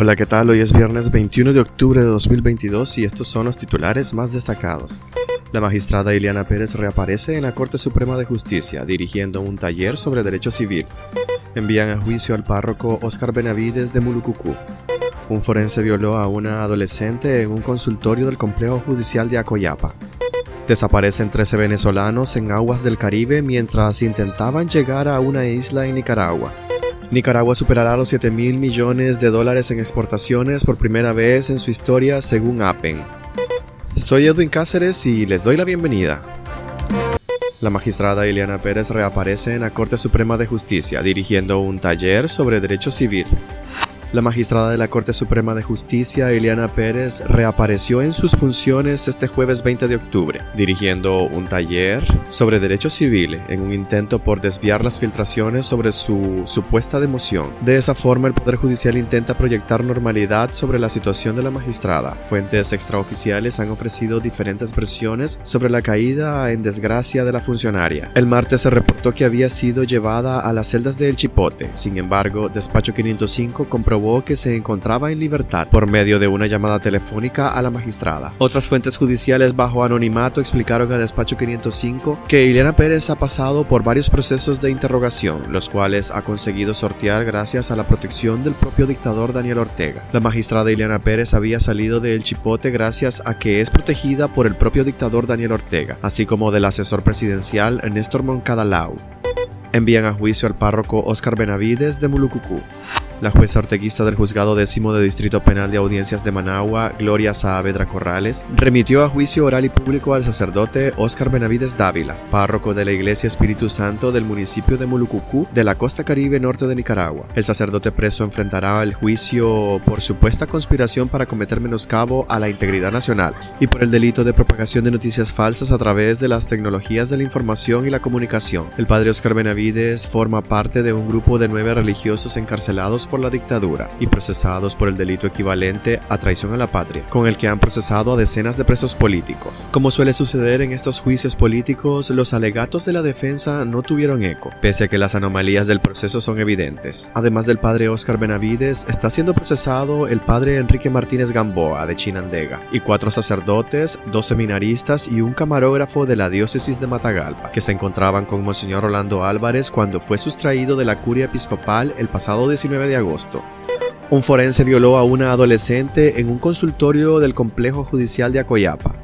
Hola, ¿qué tal? Hoy es viernes 21 de octubre de 2022 y estos son los titulares más destacados. La magistrada Ileana Pérez reaparece en la Corte Suprema de Justicia dirigiendo un taller sobre derecho civil. Envían a juicio al párroco Oscar Benavides de Mulucucú. Un forense violó a una adolescente en un consultorio del complejo judicial de Acoyapa. Desaparecen 13 venezolanos en aguas del Caribe mientras intentaban llegar a una isla en Nicaragua. Nicaragua superará los 7 mil millones de dólares en exportaciones por primera vez en su historia según APEN. Soy Edwin Cáceres y les doy la bienvenida. La magistrada Ileana Pérez reaparece en la Corte Suprema de Justicia dirigiendo un taller sobre derecho civil. La magistrada de la Corte Suprema de Justicia, Eliana Pérez, reapareció en sus funciones este jueves 20 de octubre, dirigiendo un taller sobre derecho civil en un intento por desviar las filtraciones sobre su supuesta democión. De esa forma, el Poder Judicial intenta proyectar normalidad sobre la situación de la magistrada. Fuentes extraoficiales han ofrecido diferentes versiones sobre la caída en desgracia de la funcionaria. El martes se reportó que había sido llevada a las celdas de El Chipote. Sin embargo, Despacho 505 comprobó que se encontraba en libertad por medio de una llamada telefónica a la magistrada. Otras fuentes judiciales bajo anonimato explicaron a Despacho 505 que Ileana Pérez ha pasado por varios procesos de interrogación, los cuales ha conseguido sortear gracias a la protección del propio dictador Daniel Ortega. La magistrada Ileana Pérez había salido del Chipote gracias a que es protegida por el propio dictador Daniel Ortega, así como del asesor presidencial Néstor Moncada Lau. Envían a juicio al párroco Oscar Benavides de Mulucucú. La jueza orteguista del juzgado décimo de Distrito Penal de Audiencias de Managua, Gloria Saavedra Corrales, remitió a juicio oral y público al sacerdote Óscar Benavides Dávila, párroco de la Iglesia Espíritu Santo del municipio de Mulucucú, de la costa caribe norte de Nicaragua. El sacerdote preso enfrentará el juicio por supuesta conspiración para cometer menoscabo a la integridad nacional y por el delito de propagación de noticias falsas a través de las tecnologías de la información y la comunicación. El padre Óscar Benavides forma parte de un grupo de nueve religiosos encarcelados por la dictadura y procesados por el delito equivalente a traición a la patria, con el que han procesado a decenas de presos políticos. Como suele suceder en estos juicios políticos, los alegatos de la defensa no tuvieron eco, pese a que las anomalías del proceso son evidentes. Además del padre Oscar Benavides, está siendo procesado el padre Enrique Martínez Gamboa de Chinandega y cuatro sacerdotes, dos seminaristas y un camarógrafo de la diócesis de Matagalpa, que se encontraban con Monseñor Rolando Álvarez cuando fue sustraído de la curia episcopal el pasado 19 de agosto. Un forense violó a una adolescente en un consultorio del complejo judicial de Acoyapa.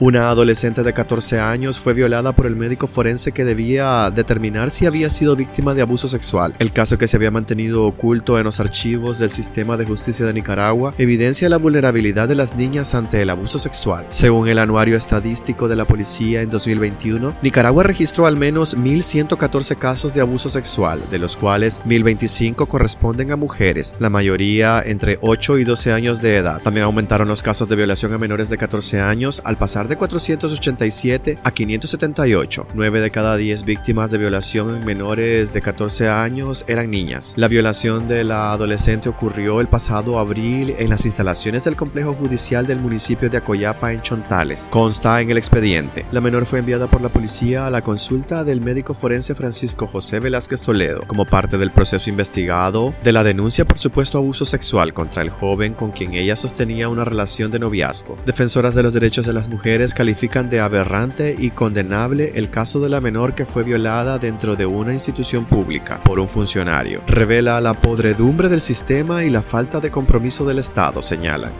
Una adolescente de 14 años fue violada por el médico forense que debía determinar si había sido víctima de abuso sexual. El caso que se había mantenido oculto en los archivos del sistema de justicia de Nicaragua evidencia la vulnerabilidad de las niñas ante el abuso sexual. Según el anuario estadístico de la policía en 2021, Nicaragua registró al menos 1.114 casos de abuso sexual, de los cuales 1.025 corresponden a mujeres, la mayoría entre 8 y 12 años de edad. También aumentaron los casos de violación a menores de 14 años al pasar de de 487 a 578. 9 de cada 10 víctimas de violación en menores de 14 años eran niñas. La violación de la adolescente ocurrió el pasado abril en las instalaciones del complejo judicial del municipio de Acoyapa en Chontales. Consta en el expediente. La menor fue enviada por la policía a la consulta del médico forense Francisco José Velázquez Toledo como parte del proceso investigado de la denuncia por supuesto abuso sexual contra el joven con quien ella sostenía una relación de noviazgo. Defensoras de los derechos de las mujeres califican de aberrante y condenable el caso de la menor que fue violada dentro de una institución pública por un funcionario. Revela la podredumbre del sistema y la falta de compromiso del Estado, señalan.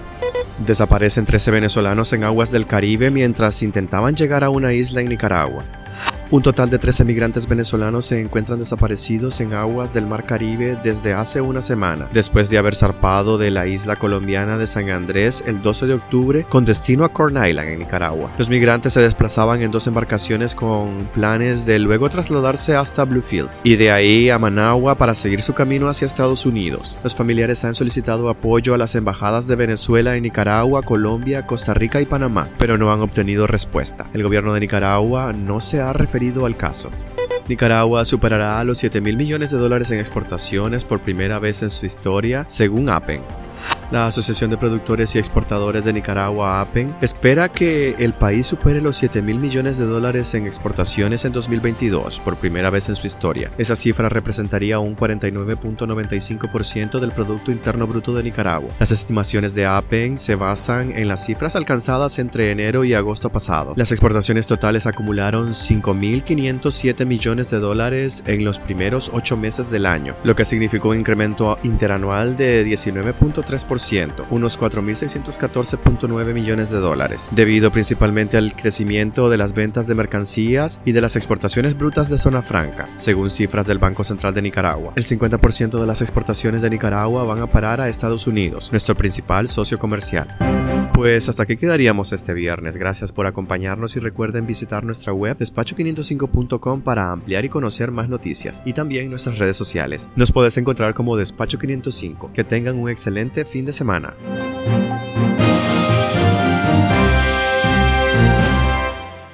Desaparecen 13 venezolanos en aguas del Caribe mientras intentaban llegar a una isla en Nicaragua. Un total de 13 migrantes venezolanos se encuentran desaparecidos en aguas del Mar Caribe desde hace una semana, después de haber zarpado de la isla colombiana de San Andrés el 12 de octubre con destino a Corn Island en Nicaragua. Los migrantes se desplazaban en dos embarcaciones con planes de luego trasladarse hasta Bluefields y de ahí a Managua para seguir su camino hacia Estados Unidos. Los familiares han solicitado apoyo a las embajadas de Venezuela en Nicaragua, Colombia, Costa Rica y Panamá, pero no han obtenido respuesta. El gobierno de Nicaragua no se ha referido al caso. Nicaragua superará los 7 mil millones de dólares en exportaciones por primera vez en su historia, según APEN. La Asociación de Productores y Exportadores de Nicaragua, APEN, espera que el país supere los 7 mil millones de dólares en exportaciones en 2022 por primera vez en su historia. Esa cifra representaría un 49.95% del Producto Interno Bruto de Nicaragua. Las estimaciones de APEN se basan en las cifras alcanzadas entre enero y agosto pasado. Las exportaciones totales acumularon 5.507 millones de dólares en los primeros ocho meses del año, lo que significó un incremento interanual de 19.3%, unos 4.614.9 millones de dólares, debido principalmente al crecimiento de las ventas de mercancías y de las exportaciones brutas de zona franca, según cifras del Banco Central de Nicaragua. El 50% de las exportaciones de Nicaragua van a parar a Estados Unidos, nuestro principal socio comercial. Pues hasta aquí quedaríamos este viernes. Gracias por acompañarnos y recuerden visitar nuestra web despacho505.com para ampliar y conocer más noticias y también nuestras redes sociales. Nos puedes encontrar como Despacho 505. Que tengan un excelente fin semana.